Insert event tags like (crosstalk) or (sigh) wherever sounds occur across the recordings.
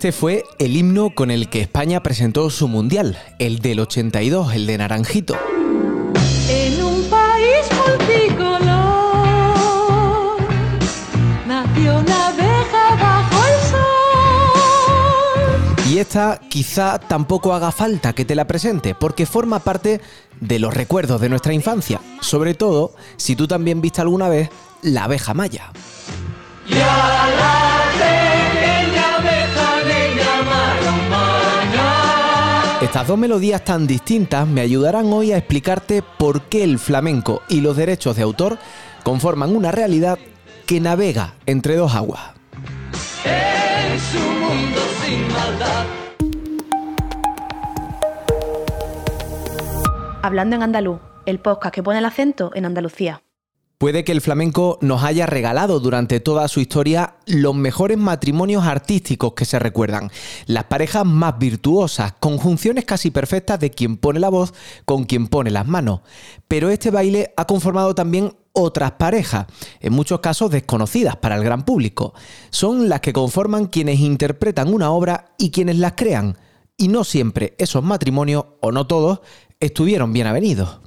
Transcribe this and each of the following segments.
Este fue el himno con el que España presentó su mundial, el del 82, el de Naranjito. En un país multicolor nació una abeja bajo el sol. Y esta quizá tampoco haga falta que te la presente, porque forma parte de los recuerdos de nuestra infancia, sobre todo si tú también viste alguna vez la abeja maya. Estas dos melodías tan distintas me ayudarán hoy a explicarte por qué el flamenco y los derechos de autor conforman una realidad que navega entre dos aguas. Hablando en andaluz, el podcast que pone el acento en Andalucía. Puede que el flamenco nos haya regalado durante toda su historia los mejores matrimonios artísticos que se recuerdan, las parejas más virtuosas, conjunciones casi perfectas de quien pone la voz con quien pone las manos. Pero este baile ha conformado también otras parejas, en muchos casos desconocidas para el gran público. Son las que conforman quienes interpretan una obra y quienes las crean. Y no siempre esos matrimonios, o no todos, estuvieron bien avenidos.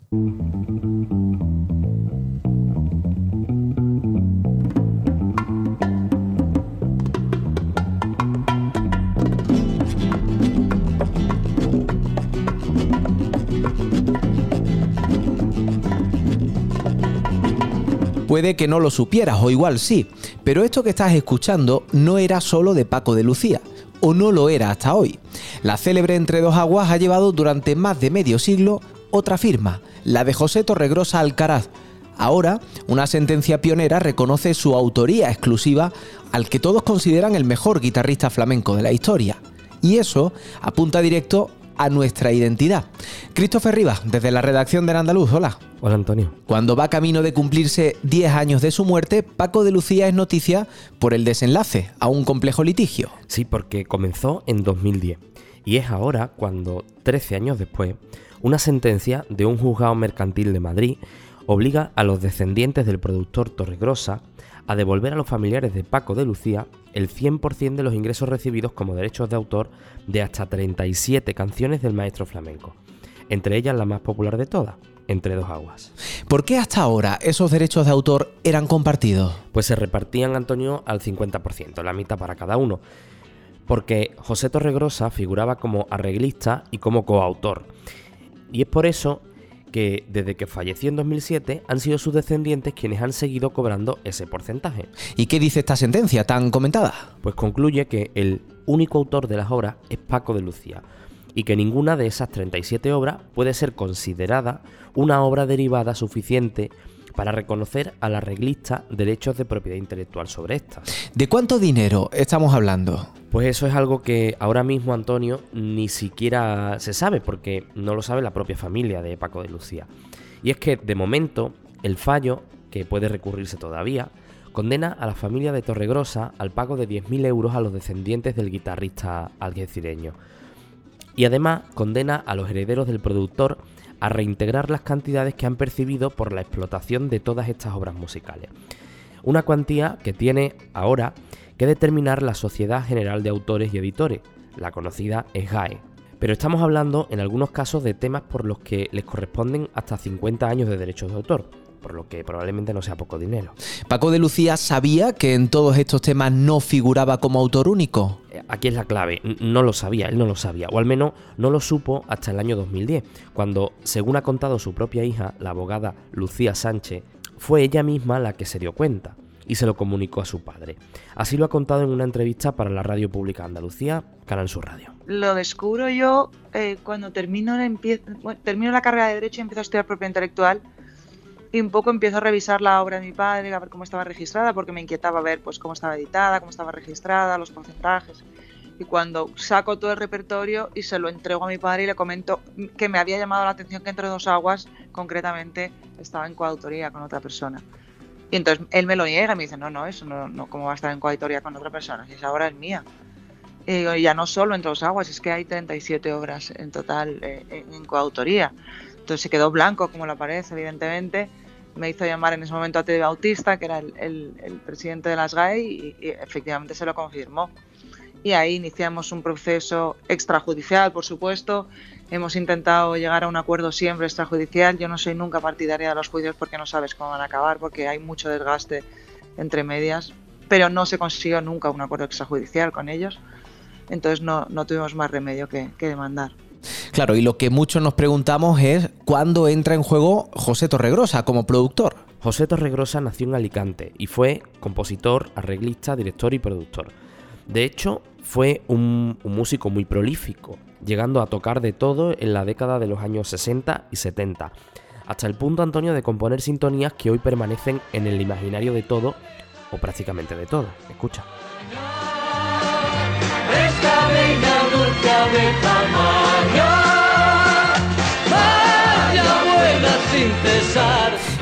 Puede que no lo supieras o igual sí, pero esto que estás escuchando no era solo de Paco de Lucía, o no lo era hasta hoy. La célebre Entre dos aguas ha llevado durante más de medio siglo otra firma, la de José Torregrosa Alcaraz. Ahora, una sentencia pionera reconoce su autoría exclusiva al que todos consideran el mejor guitarrista flamenco de la historia. Y eso apunta directo a nuestra identidad. Christopher Rivas, desde la redacción del Andaluz, hola. Hola Antonio. Cuando va camino de cumplirse 10 años de su muerte, Paco de Lucía es noticia por el desenlace a un complejo litigio. Sí, porque comenzó en 2010 y es ahora cuando, 13 años después, una sentencia de un juzgado mercantil de Madrid obliga a los descendientes del productor Torregrosa a devolver a los familiares de Paco de Lucía el 100% de los ingresos recibidos como derechos de autor de hasta 37 canciones del maestro flamenco, entre ellas la más popular de todas, Entre dos aguas. ¿Por qué hasta ahora esos derechos de autor eran compartidos? Pues se repartían, Antonio, al 50%, la mitad para cada uno, porque José Torregrosa figuraba como arreglista y como coautor. Y es por eso que desde que falleció en 2007 han sido sus descendientes quienes han seguido cobrando ese porcentaje. ¿Y qué dice esta sentencia tan comentada? Pues concluye que el único autor de las obras es Paco de Lucía y que ninguna de esas 37 obras puede ser considerada una obra derivada suficiente para reconocer al arreglista derechos de propiedad intelectual sobre estas. ¿De cuánto dinero estamos hablando? Pues eso es algo que ahora mismo, Antonio, ni siquiera se sabe, porque no lo sabe la propia familia de Paco de Lucía. Y es que, de momento, el fallo, que puede recurrirse todavía, condena a la familia de Torregrosa al pago de 10.000 euros a los descendientes del guitarrista algecireño. Y además condena a los herederos del productor a reintegrar las cantidades que han percibido por la explotación de todas estas obras musicales. Una cuantía que tiene ahora que determinar la Sociedad General de Autores y Editores, la conocida SGAE. Pero estamos hablando en algunos casos de temas por los que les corresponden hasta 50 años de derechos de autor, por lo que probablemente no sea poco dinero. Paco de Lucía sabía que en todos estos temas no figuraba como autor único. Aquí es la clave, no lo sabía, él no lo sabía, o al menos no lo supo hasta el año 2010, cuando, según ha contado su propia hija, la abogada Lucía Sánchez, fue ella misma la que se dio cuenta y se lo comunicó a su padre. Así lo ha contado en una entrevista para la Radio Pública Andalucía, Canal Sur Radio. Lo descubro yo eh, cuando termino, termino la carrera de Derecho y empiezo a estudiar propiedad intelectual y un poco empiezo a revisar la obra de mi padre, a ver cómo estaba registrada, porque me inquietaba ver pues, cómo estaba editada, cómo estaba registrada, los porcentajes. Y cuando saco todo el repertorio y se lo entrego a mi padre y le comento que me había llamado la atención que Entre dos aguas, concretamente, estaba en coautoría con otra persona. Y entonces él me lo niega y me dice, no, no, eso no, no ¿cómo va a estar en coautoría con otra persona? Si esa obra es mía. Y digo, ya no solo entre dos aguas, es que hay 37 obras en total eh, en coautoría. Entonces se quedó blanco como la pared, evidentemente. Me hizo llamar en ese momento a Tede Bautista, que era el, el- el presidente de las GAE, y, y efectivamente se lo confirmó. Y ahí iniciamos un proceso extrajudicial, por supuesto. Hemos intentado llegar a un acuerdo siempre extrajudicial. Yo no soy nunca partidaria de los juicios porque no sabes cómo van a acabar, porque hay mucho desgaste entre medias, pero no se consiguió nunca un acuerdo extrajudicial con ellos. Entonces no, no tuvimos más remedio que, que demandar. Claro, y lo que muchos nos preguntamos es cuándo entra en juego José Torregrosa como productor. José Torregrosa nació en Alicante y fue compositor, arreglista, director y productor. De hecho, fue un, un, músico muy prolífico, llegando a tocar de todo en la década de los años 60 y 70, hasta el punto, Antonio, de componer sintonías que hoy permanecen en el imaginario de todo, o prácticamente de todo. Escucha.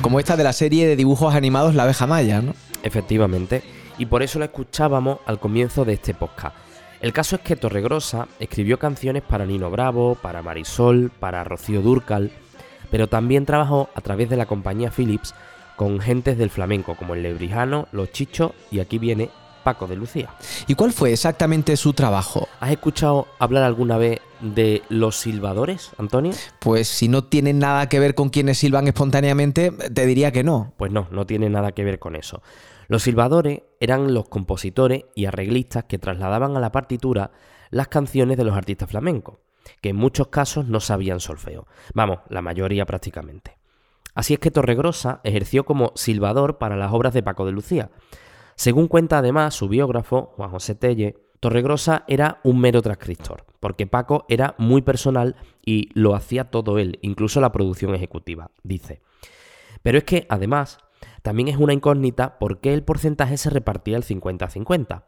Como esta de la serie de dibujos animados La abeja maya, ¿no? Efectivamente, y por eso la escuchábamos al comienzo de este podcast. El caso es que Torregrosa escribió canciones para Nino Bravo, para Marisol, para Rocío Durcal, pero también trabajó a través de la compañía Philips con gentes del flamenco como el Lebrijano, Los Chichos y aquí viene Paco de Lucía. ¿Y cuál fue exactamente su trabajo? ¿Has escuchado hablar alguna vez de los silbadores, Antonio? Pues si no tienen nada que ver con quienes silban espontáneamente, te diría que no. Pues no, no tiene nada que ver con eso. Los silbadores eran los compositores y arreglistas que trasladaban a la partitura las canciones de los artistas flamencos, que en muchos casos no sabían solfeo. Vamos, la mayoría prácticamente. Así es que Torregrosa ejerció como silbador para las obras de Paco de Lucía. Según cuenta además su biógrafo, Juan José Telle, Torregrosa era un mero transcriptor, porque Paco era muy personal y lo hacía todo él, incluso la producción ejecutiva, dice. Pero es que, además, también es una incógnita por qué el porcentaje se repartía el 50-50.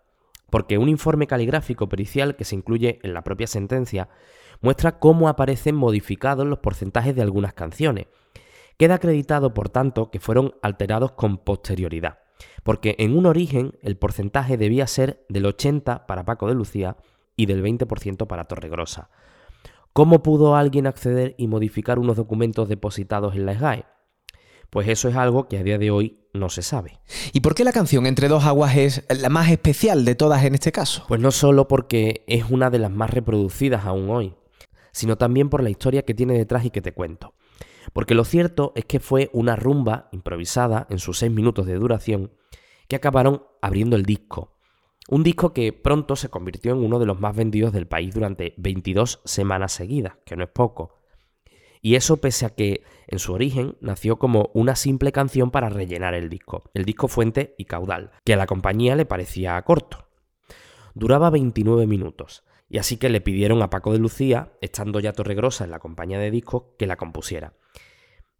Porque un informe caligráfico pericial que se incluye en la propia sentencia muestra cómo aparecen modificados los porcentajes de algunas canciones. Queda acreditado, por tanto, que fueron alterados con posterioridad, porque en un origen el porcentaje debía ser del 80 para Paco de Lucía y del 20% para Torregrosa. ¿Cómo pudo alguien acceder y modificar unos documentos depositados en la SGAE? Pues eso es algo que a día de hoy no se sabe. ¿Y por qué la canción Entre dos aguas es la más especial de todas en este caso? Pues no solo porque es una de las más reproducidas aún hoy, sino también por la historia que tiene detrás y que te cuento. Porque lo cierto es que fue una rumba improvisada en sus seis minutos de duración que acabaron abriendo el disco. Un disco que pronto se convirtió en uno de los más vendidos del país durante 22 semanas seguidas, que no es poco. Y eso pese a que en su origen nació como una simple canción para rellenar el disco, el disco fuente y caudal, que a la compañía le parecía corto. Duraba 29 minutos, y así que le pidieron a Paco de Lucía, estando ya Torregrosa en la compañía de discos, que la compusiera.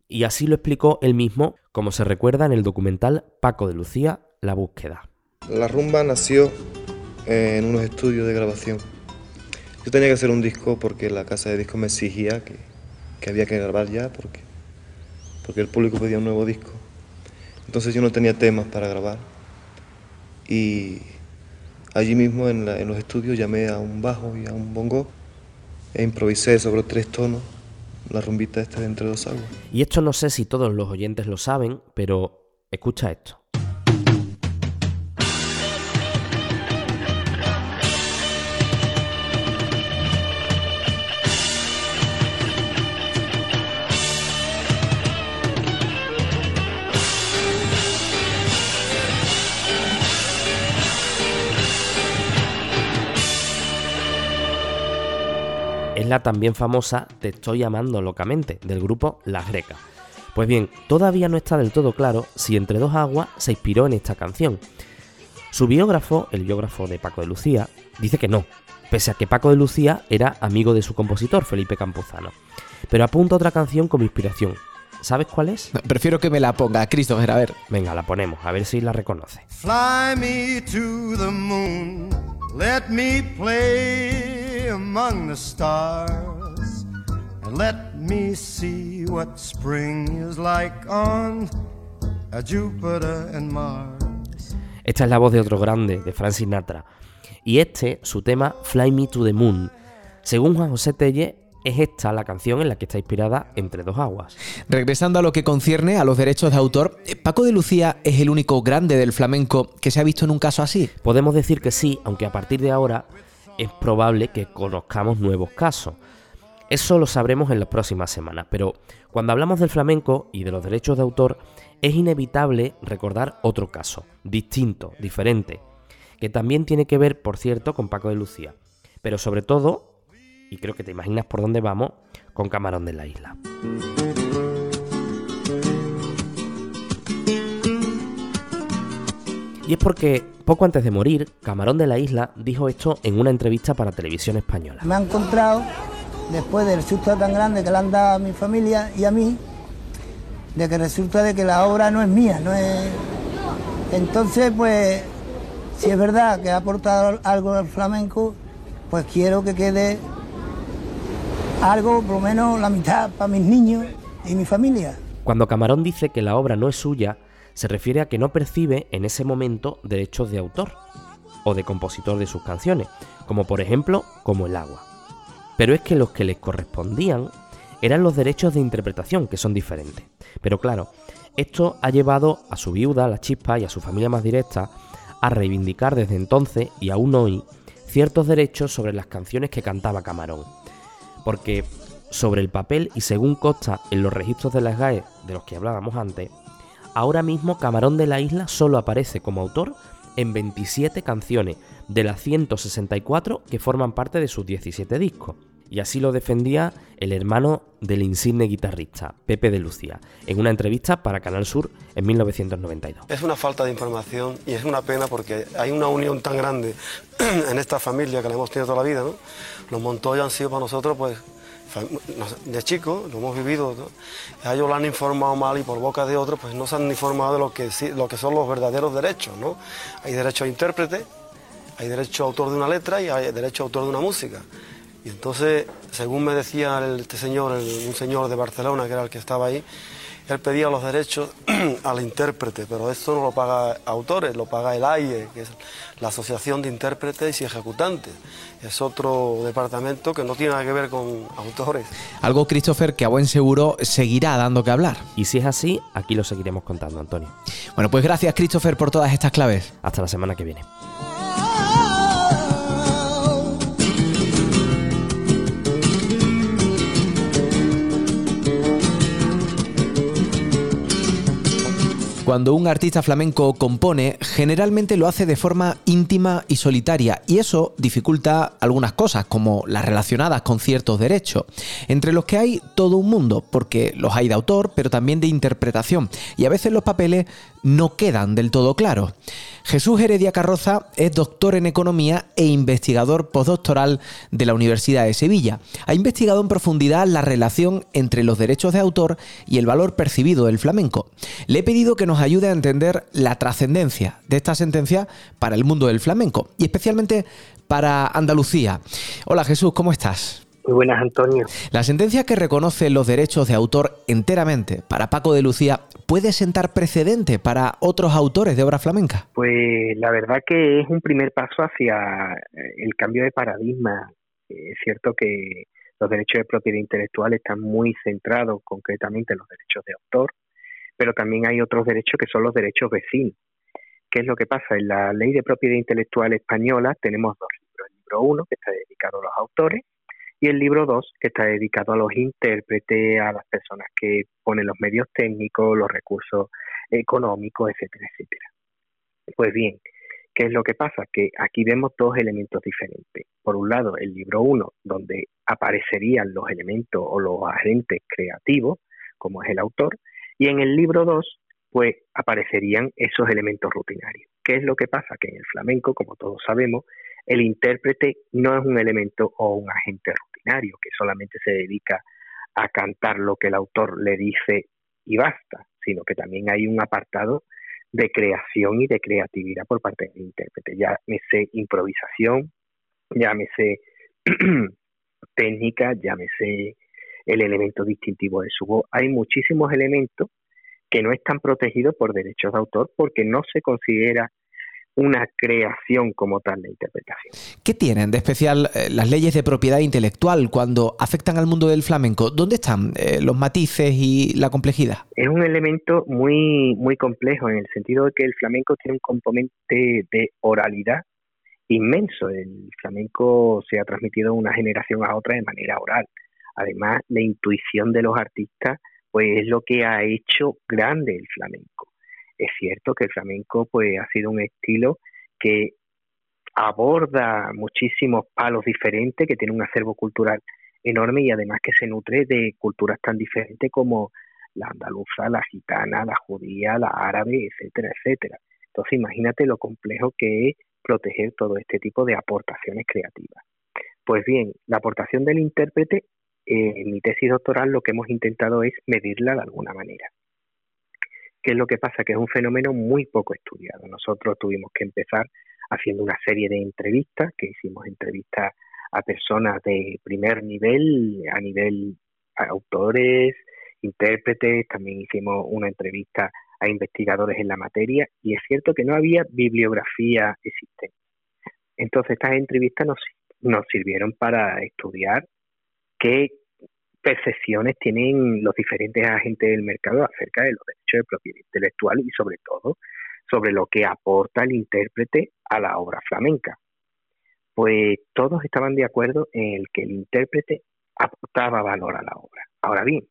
Y así lo explicó él mismo, como se recuerda en el documental Paco de Lucía, La búsqueda. La rumba nació en unos estudios de grabación. Yo tenía que hacer un disco porque la casa de discos me exigía que, que había que grabar ya porque, porque el público pedía un nuevo disco. Entonces yo no tenía temas para grabar. Y allí mismo en, los estudios llamé a un bajo y a un bongo e improvisé sobre tres tonos la rumbita esta de entre dos aguas. Y esto no sé si todos los oyentes lo saben, pero escucha esto. Es la también famosa Te estoy llamando locamente del grupo Las Grecas. Pues bien, todavía no está del todo claro si Entre dos aguas se inspiró en esta canción. Su biógrafo, el biógrafo de Paco de Lucía, dice que no, pese a que Paco de Lucía era amigo de su compositor, Felipe Campuzano. Pero apunta otra canción como inspiración. ¿Sabes cuál es? Prefiero que me la ponga, Christopher, a ver. Venga, la ponemos, a ver si la reconoce. Fly me to the moon, let me play among the stars, and let me see what spring is like on a Jupiter and Mars. Esta es la voz de otro grande, de Frank Sinatra. Y este, su tema Fly Me to the Moon. Según Juan José Telle, es esta la canción en la que está inspirada Entre dos aguas. Regresando a lo que concierne a los derechos de autor, ¿Paco de Lucía es el único grande del flamenco que se ha visto en un caso así? Podemos decir que sí, aunque a partir de ahora es probable que conozcamos nuevos casos. Eso lo sabremos en las próximas semanas, pero cuando hablamos del flamenco y de los derechos de autor, es inevitable recordar otro caso, distinto, diferente, que también tiene que ver, por cierto, con Paco de Lucía, pero sobre todo y creo que te imaginas por dónde vamos, con Camarón de la Isla. Y es porque poco antes de morir, Camarón de la Isla dijo esto en una entrevista para televisión española. Me ha encontrado, después del susto tan grande que le han dado a mi familia y a mí, de que resulta de que la obra no es mía, no es... Entonces, pues, si es verdad que ha aportado algo al flamenco, pues quiero que quede algo, por lo menos la mitad para mis niños y mi familia. Cuando Camarón dice que la obra no es suya, se refiere a que no percibe en ese momento derechos de autor o de compositor de sus canciones, como por ejemplo como el agua. Pero es que los que les correspondían eran los derechos de interpretación, que son diferentes. Pero claro, esto ha llevado a su viuda, la chispa y a su familia más directa a reivindicar desde entonces y aún hoy ciertos derechos sobre las canciones que cantaba Camarón porque sobre el papel y según consta en los registros de las GAE de los que hablábamos antes, ahora mismo Camarón de la Isla solo aparece como autor en 27 canciones de las 164 que forman parte de sus 17 discos. Y así lo defendía el hermano del insigne guitarrista, Pepe de Lucía, en una entrevista para Canal Sur en 1992. Es una falta de información y es una pena porque hay una unión tan grande (clears throat) en esta familia que la hemos tenido toda la vida. ¿no? Los Montoya han sido para nosotros, pues, de chicos, lo hemos vivido. Ellos lo han informado mal y por boca de otros, pues no se han informado de lo que, lo que son los verdaderos derechos. ¿no? Hay derecho a intérprete, hay derecho a autor de una letra y hay derecho a autor de una música. Y entonces, según me decía este señor, un señor de Barcelona, que era el que estaba ahí, él pedía los derechos (clears throat) al intérprete, pero esto no lo paga autores, lo paga el AIE, que es la Asociación de Intérpretes y Ejecutantes. Es otro departamento que no tiene nada que ver con autores. Algo, Christopher, que a buen seguro seguirá dando que hablar. Y si es así, aquí lo seguiremos contando, Antonio. Bueno, pues gracias, Christopher, por todas estas claves. Hasta la semana que viene. Cuando un artista flamenco compone, generalmente lo hace de forma íntima y solitaria, y eso dificulta algunas cosas, como las relacionadas con ciertos derechos, entre los que hay todo un mundo, porque los hay de autor, pero también de interpretación, y a veces los papeles no quedan del todo claros. Jesús Heredia Carroza es doctor en economía e investigador postdoctoral de la Universidad de Sevilla. Ha investigado en profundidad la relación entre los derechos de autor y el valor percibido del flamenco. Le he pedido que nos ayude a entender la trascendencia de esta sentencia para el mundo del flamenco y especialmente para Andalucía. Hola Jesús, ¿cómo estás? Muy buenas, Antonio. La sentencia que reconoce los derechos de autor enteramente para Paco de Lucía puede sentar precedente para otros autores de obra flamenca. Pues la verdad que es un primer paso hacia eh, el cambio de paradigma. Eh, es cierto que los derechos de propiedad intelectual están muy centrados concretamente en los derechos de autor, pero también hay otros derechos que son los derechos vecinos. ¿Qué es lo que pasa? En la ley de propiedad intelectual española tenemos dos libros. El libro uno, que está dedicado a los autores, y el libro 2, que está dedicado a los intérpretes, a las personas que ponen los medios técnicos, los recursos económicos, etcétera, etcétera. Pues bien, ¿qué es lo que pasa? Que aquí vemos dos elementos diferentes. Por un lado, el libro 1, donde aparecerían los elementos o los agentes creativos, como es el autor, y en el libro 2, pues aparecerían esos elementos rutinarios. ¿Qué es lo que pasa? Que en el flamenco, como todos sabemos, el intérprete no es un elemento o un agente rutinario que solamente se dedica a cantar lo que el autor le dice y basta, sino que también hay un apartado de creación y de creatividad por parte del intérprete. Llámese improvisación, llámese (clears throat) técnica, llámese el elemento distintivo de su voz. Hay muchísimos elementos que no están protegidos por derechos de autor porque no se considera una creación como tal de interpretación. ¿Qué tienen de especial eh, las leyes de propiedad intelectual cuando afectan al mundo del flamenco? ¿Dónde están eh, los matices y la complejidad? Es un elemento muy, muy complejo en el sentido de que el flamenco tiene un componente de oralidad inmenso. El flamenco se ha transmitido de una generación a otra de manera oral. Además, la intuición de los artistas pues es lo que ha hecho grande el flamenco. Es cierto que el flamenco pues ha sido un estilo que aborda muchísimos palos diferentes, que tiene un acervo cultural enorme y además que se nutre de culturas tan diferentes como la andaluza, la gitana, la judía, la árabe, etcétera, etcétera. Entonces imagínate lo complejo que es proteger todo este tipo de aportaciones creativas. Pues bien, la aportación del intérprete, eh, en mi tesis doctoral lo que hemos intentado es medirla de alguna manera. ¿Qué es lo que pasa? Que es un fenómeno muy poco estudiado. Nosotros tuvimos que empezar haciendo una serie de entrevistas, que hicimos entrevistas a personas de primer nivel, a nivel autores, intérpretes, también hicimos una entrevista a investigadores en la materia y es cierto que no había bibliografía existente. Entonces estas entrevistas nos, nos sirvieron para estudiar qué percepciones tienen los diferentes agentes del mercado acerca de los derechos de propiedad intelectual y sobre todo sobre lo que aporta el intérprete a la obra flamenca. Pues todos estaban de acuerdo en el que el intérprete aportaba valor a la obra. Ahora bien,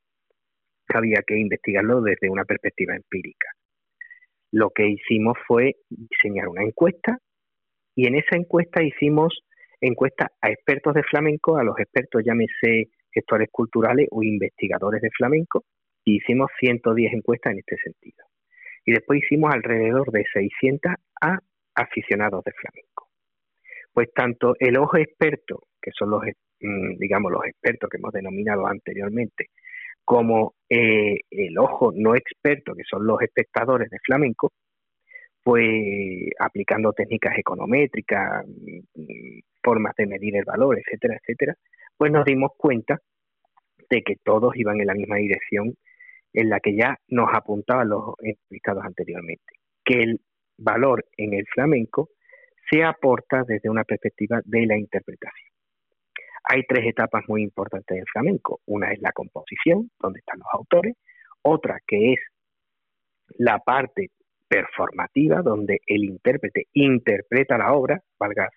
había que investigarlo desde una perspectiva empírica. Lo que hicimos fue diseñar una encuesta y en esa encuesta hicimos encuesta a expertos de flamenco, a los expertos llámese gestores culturales o investigadores de flamenco, y hicimos 110 encuestas en este sentido. Y después hicimos alrededor de 600 a aficionados de flamenco. Pues tanto el ojo experto, que son los, mm, digamos, los expertos que hemos denominado anteriormente, como eh, el ojo no experto, que son los espectadores de flamenco, pues aplicando técnicas econométricas, formas de medir el valor, etcétera, etcétera, pues nos dimos cuenta de que todos iban en la misma dirección en la que ya nos apuntaban los entrevistados anteriormente, que el valor en el flamenco se aporta desde una perspectiva de la interpretación. Hay tres etapas muy importantes del flamenco. Una es la composición, donde están los autores, otra que es la parte performativa, donde el intérprete interpreta la obra, valga,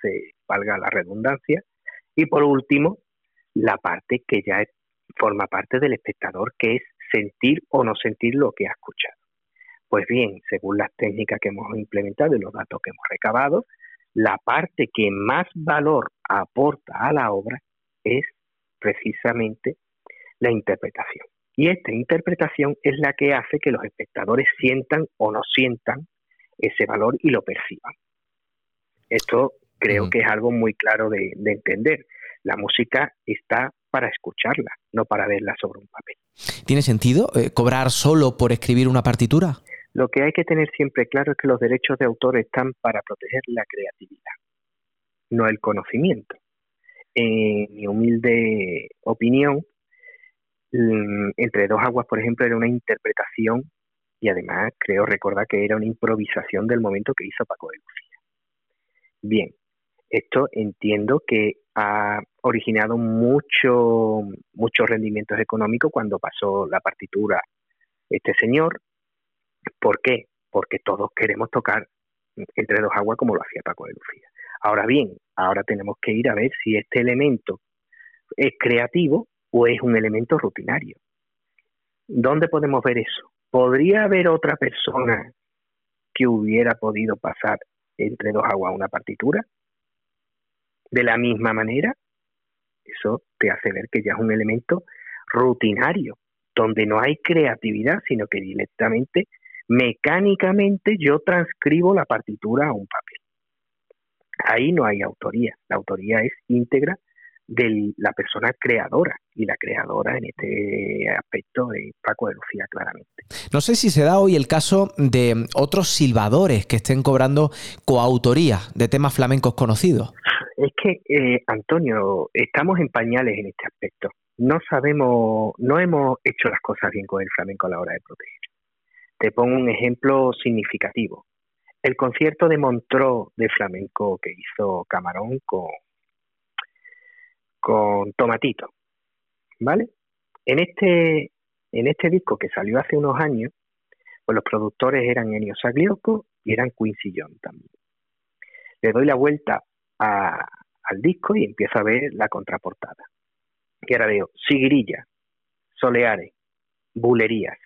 valga la redundancia, y por último, la parte que ya forma parte del espectador, que es sentir o no sentir lo que ha escuchado. Pues bien, según las técnicas que hemos implementado y los datos que hemos recabado, la parte que más valor aporta a la obra es precisamente la interpretación. Y esta interpretación es la que hace que los espectadores sientan o no sientan ese valor y lo perciban. Esto creo que es algo muy claro de entender. La música está para escucharla, no para verla sobre un papel. ¿Tiene sentido eh, cobrar solo por escribir una partitura? Lo que hay que tener siempre claro es que los derechos de autor están para proteger la creatividad, no el conocimiento. En mi humilde opinión, entre dos aguas, por ejemplo, era una interpretación y además creo recordar que era una improvisación del momento que hizo Paco de Lucía. Bien, esto entiendo que ha originado mucho, muchos rendimientos económicos cuando pasó la partitura este señor. ¿Por qué? Porque todos queremos tocar entre dos aguas como lo hacía Paco de Lucía. Ahora bien, ahora tenemos que ir a ver si este elemento es creativo o es un elemento rutinario. ¿Dónde podemos ver eso? ¿Podría haber otra persona que hubiera podido pasar entre dos aguas una partitura? de la misma manera, eso te hace ver que ya es un elemento rutinario, donde no hay creatividad, sino que directamente, mecánicamente, yo transcribo la partitura a un papel. Ahí no hay autoría, la autoría es íntegra de la persona creadora y la creadora en este aspecto es Paco de Lucía claramente. No sé si se da hoy el caso de otros silbadores que estén cobrando coautoría de temas flamencos conocidos. Es que, eh, Antonio, estamos en pañales en este aspecto. No sabemos, no hemos hecho las cosas bien con el flamenco a la hora de proteger. Te pongo un ejemplo significativo. el concierto de Montreux de flamenco que hizo Camarón con, con Tomatito, ¿vale? En este, en este disco que salió hace unos años, pues los productores eran Ennio Sagliocco y eran Quincy Jones también. Le doy la vuelta al disco y empiezo a ver la contraportada. Y ahora veo Sigrilla, Soleares, Bulerías.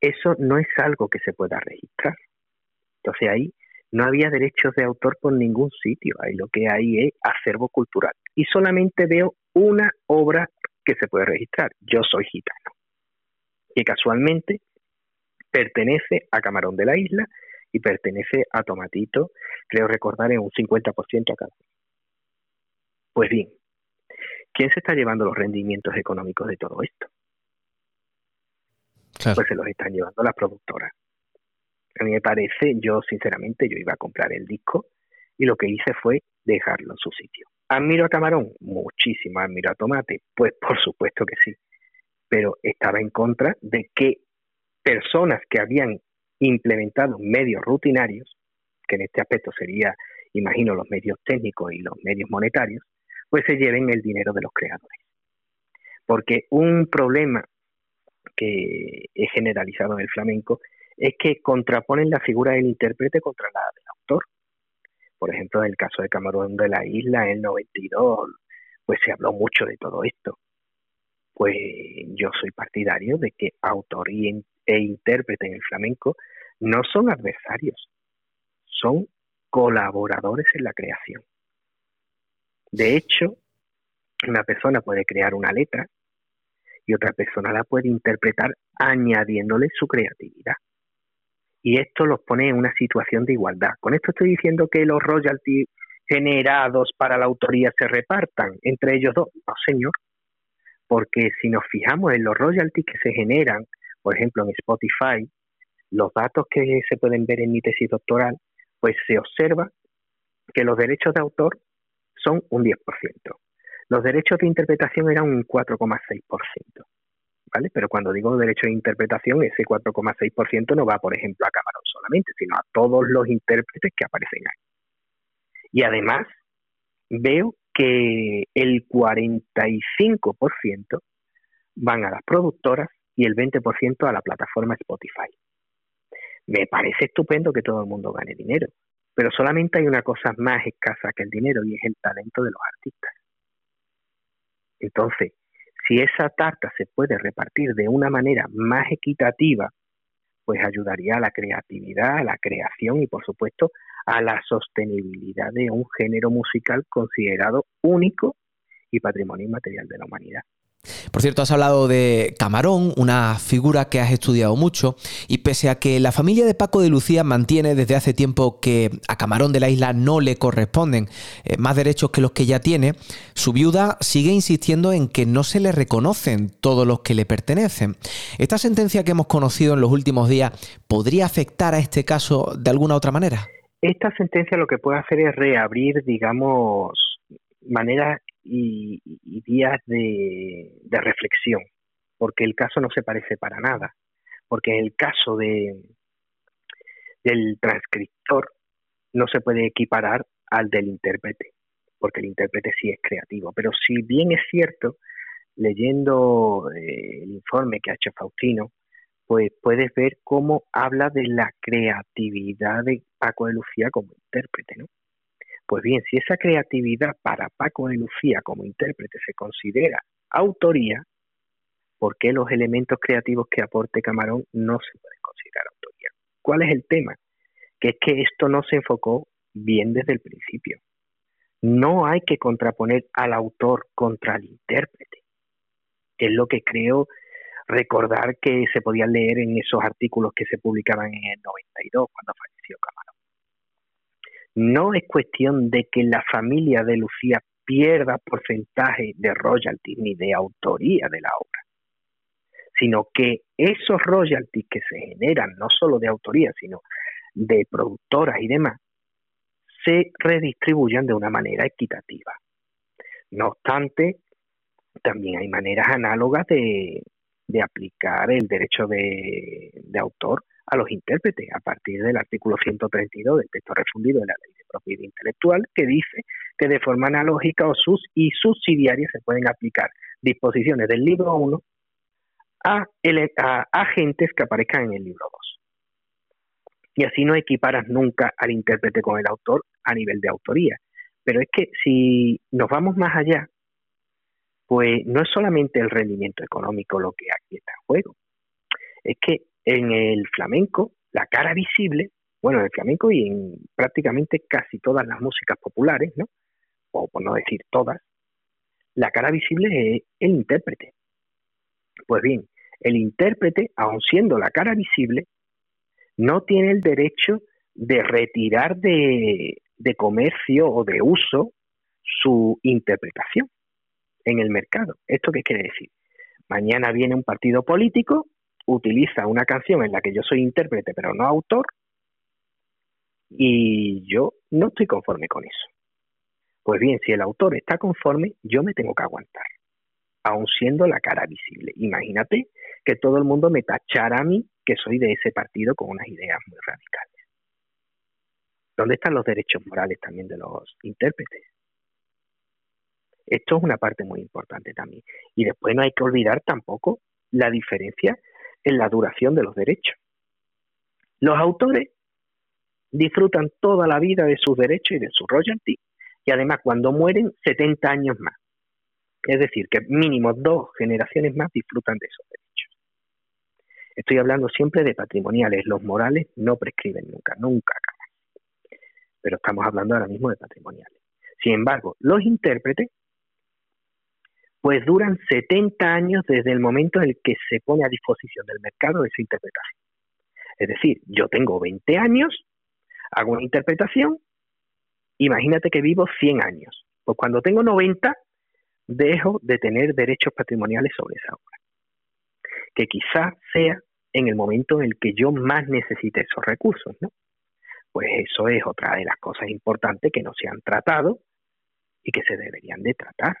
Eso no es algo que se pueda registrar. Entonces ahí no había derechos de autor por ningún sitio. Ahí lo que hay es acervo cultural. Y solamente veo una obra que se puede registrar. Yo soy gitano. Que casualmente pertenece a Camarón de la Isla y pertenece a Tomatito, creo recordar en un 50% a cada. Pues bien, ¿quién se está llevando los rendimientos económicos de todo esto? Pues se los están llevando las productoras. A mí me parece, yo sinceramente, yo iba a comprar el disco y lo que hice fue dejarlo en su sitio. ¿Admiro a Camarón? Muchísimo. ¿Admiro a Tomate? Pues por supuesto que sí. Pero estaba en contra de que personas que habían implementado medios rutinarios, que en este aspecto sería, imagino, los medios técnicos y los medios monetarios, pues se lleven el dinero de los creadores. Porque un problema que es generalizado en el flamenco es que contraponen la figura del intérprete contra la del autor. Por ejemplo, en el caso de Camarón de la Isla, en el 92, pues se habló mucho de todo esto. Pues yo soy partidario de que autor y, e intérprete en el flamenco no son adversarios, son colaboradores en la creación. De hecho, una persona puede crear una letra y otra persona la puede interpretar añadiéndole su creatividad. Y esto los pone en una situación de igualdad. Con esto estoy diciendo que los royalties generados para la autoría se repartan entre ellos dos. No, señor. Porque si nos fijamos en los royalties que se generan, por ejemplo, en Spotify, los datos que se pueden ver en mi tesis doctoral, pues se observa que los derechos de autor son un 10%. Los derechos de interpretación eran un 4,6%. Pero cuando digo derecho de interpretación, ese 4,6% no va, por ejemplo, a Camarón solamente, sino a todos los intérpretes que aparecen ahí. Y además, veo que el 45% van a las productoras y el 20% a la plataforma Spotify. Me parece estupendo que todo el mundo gane dinero, pero solamente hay una cosa más escasa que el dinero y es el talento de los artistas. Entonces, si esa tarta se puede repartir de una manera más equitativa, pues ayudaría a la creatividad, a la creación y por supuesto a la sostenibilidad de un género musical considerado único y patrimonio inmaterial de la humanidad. Por cierto, has hablado de Camarón, una figura que has estudiado mucho, y pese a que la familia de Paco de Lucía mantiene desde hace tiempo que a Camarón de la Isla no le corresponden eh, más derechos que los que ya tiene, su viuda sigue insistiendo en que no se le reconocen todos los que le pertenecen. ¿Esta sentencia que hemos conocido en los últimos días podría afectar a este caso de alguna otra manera? Esta sentencia lo que puede hacer es reabrir, digamos, maneras y, días de, reflexión, porque el caso no se parece para nada, porque en el caso de, del transcriptor no se puede equiparar al del intérprete, porque el intérprete sí es creativo, pero si bien es cierto, leyendo eh, el informe que ha hecho Faustino, pues puedes ver cómo habla de la creatividad de Paco de Lucía como intérprete, ¿no? Pues bien, si esa creatividad para Paco de Lucía como intérprete se considera autoría, ¿por qué los elementos creativos que aporte Camarón no se pueden considerar autoría? ¿Cuál es el tema? Que es que esto no se enfocó bien desde el principio. No hay que contraponer al autor contra el intérprete. Es lo que creo recordar que se podía leer en esos artículos que se publicaban en el 92 cuando falleció Camarón. No es cuestión de que la familia de Lucía pierda porcentaje de royalties ni de autoría de la obra, sino que esos royalties que se generan no solo de autoría, sino de productoras y demás, se redistribuyan de una manera equitativa. No obstante, también hay maneras análogas de, aplicar el derecho de, de autor a los intérpretes a partir del artículo 132 del texto refundido de la Ley de Propiedad Intelectual que dice que de forma analógica o sus y subsidiaria se pueden aplicar disposiciones del libro 1 a, a agentes que aparezcan en el libro 2. Y así no equiparas nunca al intérprete con el autor a nivel de autoría. Pero es que si nos vamos más allá, pues no es solamente el rendimiento económico lo que aquí está en juego. Es que en el flamenco, la cara visible, bueno, en el flamenco y en prácticamente casi todas las músicas populares, ¿no? O por no decir todas, la cara visible es el intérprete. Pues bien, el intérprete, aun siendo la cara visible, no tiene el derecho de retirar de, de comercio o de uso su interpretación en el mercado. ¿Esto qué quiere decir? Mañana viene un partido político, utiliza una canción en la que yo soy intérprete pero no autor y yo no estoy conforme con eso. Pues bien, si el autor está conforme, yo me tengo que aguantar, aun siendo la cara visible. Imagínate que todo el mundo me tachara a mí que soy de ese partido con unas ideas muy radicales. ¿Dónde están los derechos morales también de los intérpretes? Esto es una parte muy importante también. Y después no hay que olvidar tampoco la diferencia en la duración de los derechos. Los autores disfrutan toda la vida de sus derechos y de su royalty y además cuando mueren 70 años más. Es decir, que mínimo dos generaciones más disfrutan de esos derechos. Estoy hablando siempre de patrimoniales, los morales no prescriben nunca, nunca. Pero estamos hablando ahora mismo de patrimoniales. Sin embargo, los intérpretes pues duran 70 años desde el momento en el que se pone a disposición del mercado esa interpretación. Es decir, yo tengo 20 años, hago una interpretación, imagínate que vivo 100 años. Pues cuando tengo 90, dejo de tener derechos patrimoniales sobre esa obra. Que quizás sea en el momento en el que yo más necesite esos recursos, ¿no? Pues eso es otra de las cosas importantes que no se han tratado y que se deberían de tratar.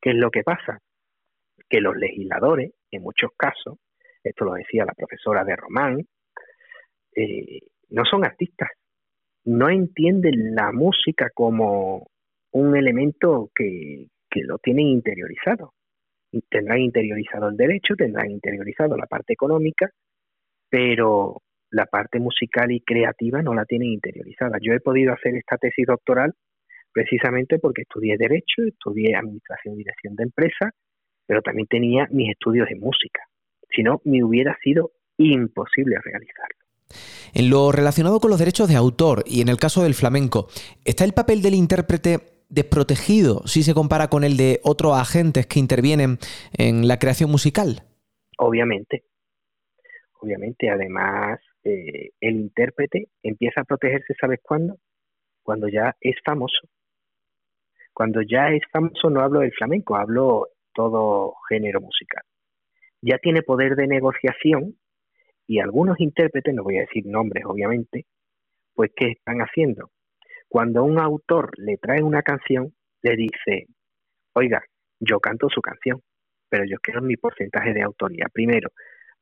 ¿Qué es lo que pasa? Que los legisladores, en muchos casos, esto lo decía la profesora de Román, eh, no son artistas, no entienden la música como un elemento que, que lo tienen interiorizado. Tendrán interiorizado el derecho, tendrán interiorizado la parte económica, pero la parte musical y creativa no la tienen interiorizada. Yo he podido hacer esta tesis doctoral precisamente porque estudié Derecho, estudié Administración y Dirección de Empresas, pero también tenía mis estudios en música. Si no, me hubiera sido imposible realizarlo. En lo relacionado con los derechos de autor y en el caso del flamenco, ¿está el papel del intérprete desprotegido si se compara con el de otros agentes que intervienen en la creación musical? Obviamente, obviamente. Además, eh, el intérprete empieza a protegerse, ¿sabes cuándo? Cuando ya es famoso. Cuando ya es famoso no hablo del flamenco, hablo todo género musical. Ya tiene poder de negociación y algunos intérpretes, no voy a decir nombres obviamente, pues ¿qué están haciendo? Cuando un autor le trae una canción, le dice, oiga, yo canto su canción, pero yo quiero mi porcentaje de autoría. Primero,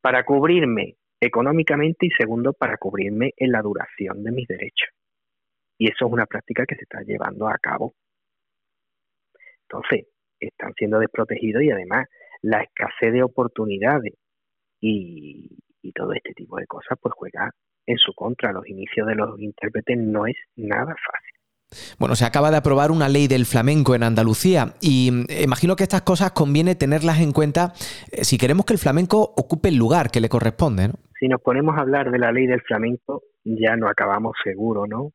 para cubrirme económicamente y segundo, para cubrirme en la duración de mis derechos. Y eso es una práctica que se está llevando a cabo entonces, están siendo desprotegidos y además la escasez de oportunidades y, todo este tipo de cosas pues juega en su contra. Los inicios de los intérpretes no es nada fácil. Bueno, se acaba de aprobar una ley del flamenco en Andalucía y mm, imagino que estas cosas conviene tenerlas en cuenta eh, si queremos que el flamenco ocupe el lugar que le corresponde, ¿no? Si nos ponemos a hablar de la ley del flamenco, ya no acabamos seguro, ¿no?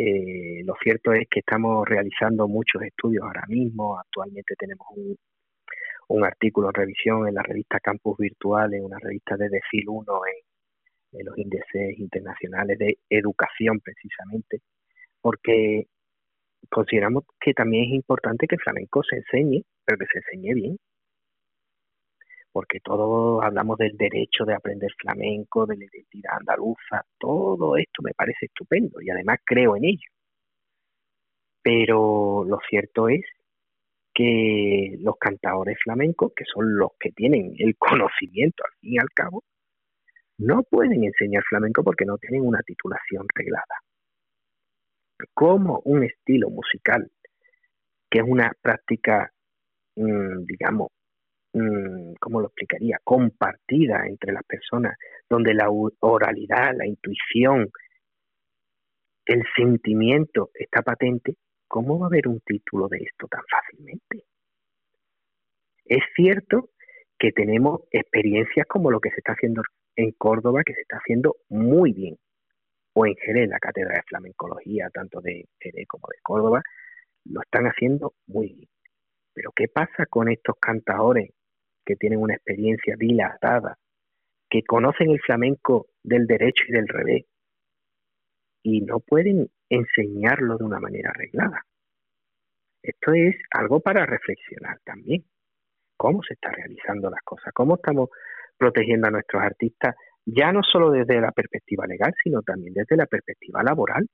Eh, lo cierto es que estamos realizando muchos estudios ahora mismo. Actualmente tenemos un, artículo en revisión en la revista Campus Virtual, en una revista de DECIL 1 en, en los índices internacionales de educación precisamente, porque consideramos que también es importante que el flamenco se enseñe, pero que se enseñe bien porque todos hablamos del derecho de aprender flamenco, de la identidad andaluza, todo esto me parece estupendo y además creo en ello. Pero lo cierto es que los cantadores flamencos, que son los que tienen el conocimiento al fin y al cabo, no pueden enseñar flamenco porque no tienen una titulación reglada. Como un estilo musical, que es una práctica, mm, digamos, ¿cómo lo explicaría? Compartida entre las personas, donde la oralidad, la intuición, el sentimiento está patente, ¿cómo va a haber un título de esto tan fácilmente? Es cierto que tenemos experiencias como lo que se está haciendo en Córdoba, que se está haciendo muy bien, o en Jerez, la cátedra de flamencología, tanto de Jerez como de Córdoba, lo están haciendo muy bien. Pero ¿qué pasa con estos cantadores que tienen una experiencia dilatada, que conocen el flamenco del derecho y del revés, y no pueden enseñarlo de una manera arreglada? Esto es algo para reflexionar también. ¿Cómo se está realizando las cosas? ¿Cómo estamos protegiendo a nuestros artistas, ya no solo desde la perspectiva legal, sino también desde la perspectiva laboral,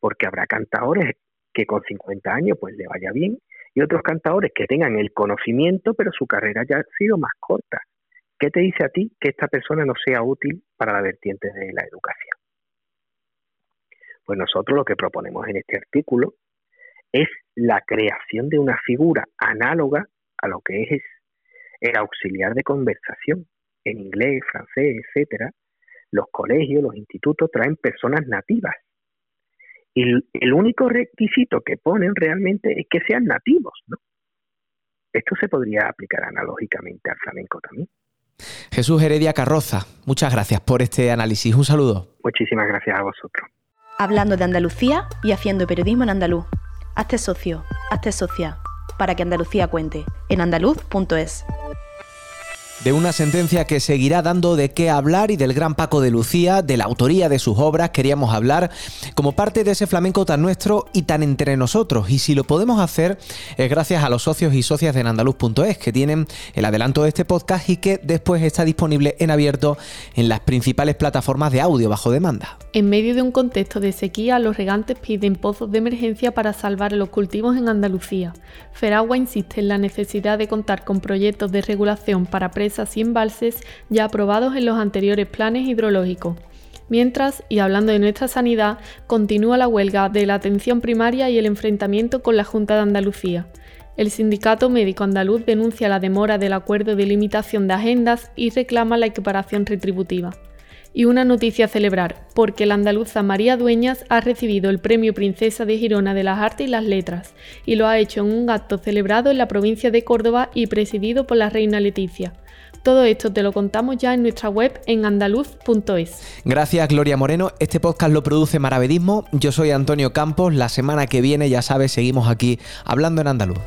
porque habrá cantadores que con 50 años pues le vaya bien y otros cantadores que tengan el conocimiento, pero su carrera ya ha sido más corta. ¿Qué te dice a ti que esta persona no sea útil para la vertiente de la educación? Pues nosotros lo que proponemos en este artículo es la creación de una figura análoga a lo que es el auxiliar de conversación, en inglés, francés, etcétera, los colegios, los institutos traen personas nativas. Y el único requisito que ponen realmente es que sean nativos, ¿no? Esto se podría aplicar analógicamente al flamenco también. Jesús Heredia Carroza, muchas gracias por este análisis. Un saludo. Muchísimas gracias a vosotros. Hablando de Andalucía y haciendo periodismo en andaluz. Hazte socio, hazte socia, para que Andalucía cuente en andaluz.es de una sentencia que seguirá dando de qué hablar y del gran Paco de Lucía, de la autoría de sus obras, queríamos hablar como parte de ese flamenco tan nuestro y tan entre nosotros. Y si lo podemos hacer es gracias a los socios y socias de Andaluz.es que tienen el adelanto de este podcast y que después está disponible en abierto en las principales plataformas de audio bajo demanda. En medio de un contexto de sequía, los regantes piden pozos de emergencia para salvar los cultivos en Andalucía. Feragua insiste en la necesidad de contar con proyectos de regulación para presas y embalses ya aprobados en los anteriores planes hidrológicos. Mientras, y hablando de nuestra sanidad, continúa la huelga de la atención primaria y el enfrentamiento con la Junta de Andalucía. El Sindicato Médico Andaluz denuncia la demora del acuerdo de limitación de agendas y reclama la equiparación retributiva. Y una noticia a celebrar, porque la andaluza María Dueñas ha recibido el Premio Princesa de Girona de las Artes y las Letras, y lo ha hecho en un acto celebrado en la provincia de Córdoba y presidido por la reina Leticia. Todo esto te lo contamos ya en nuestra web en andaluz.es. Gracias Gloria Moreno. Este podcast lo produce Maravedismo. Yo soy Antonio Campos. La semana que viene, ya sabes, seguimos aquí hablando en andaluz.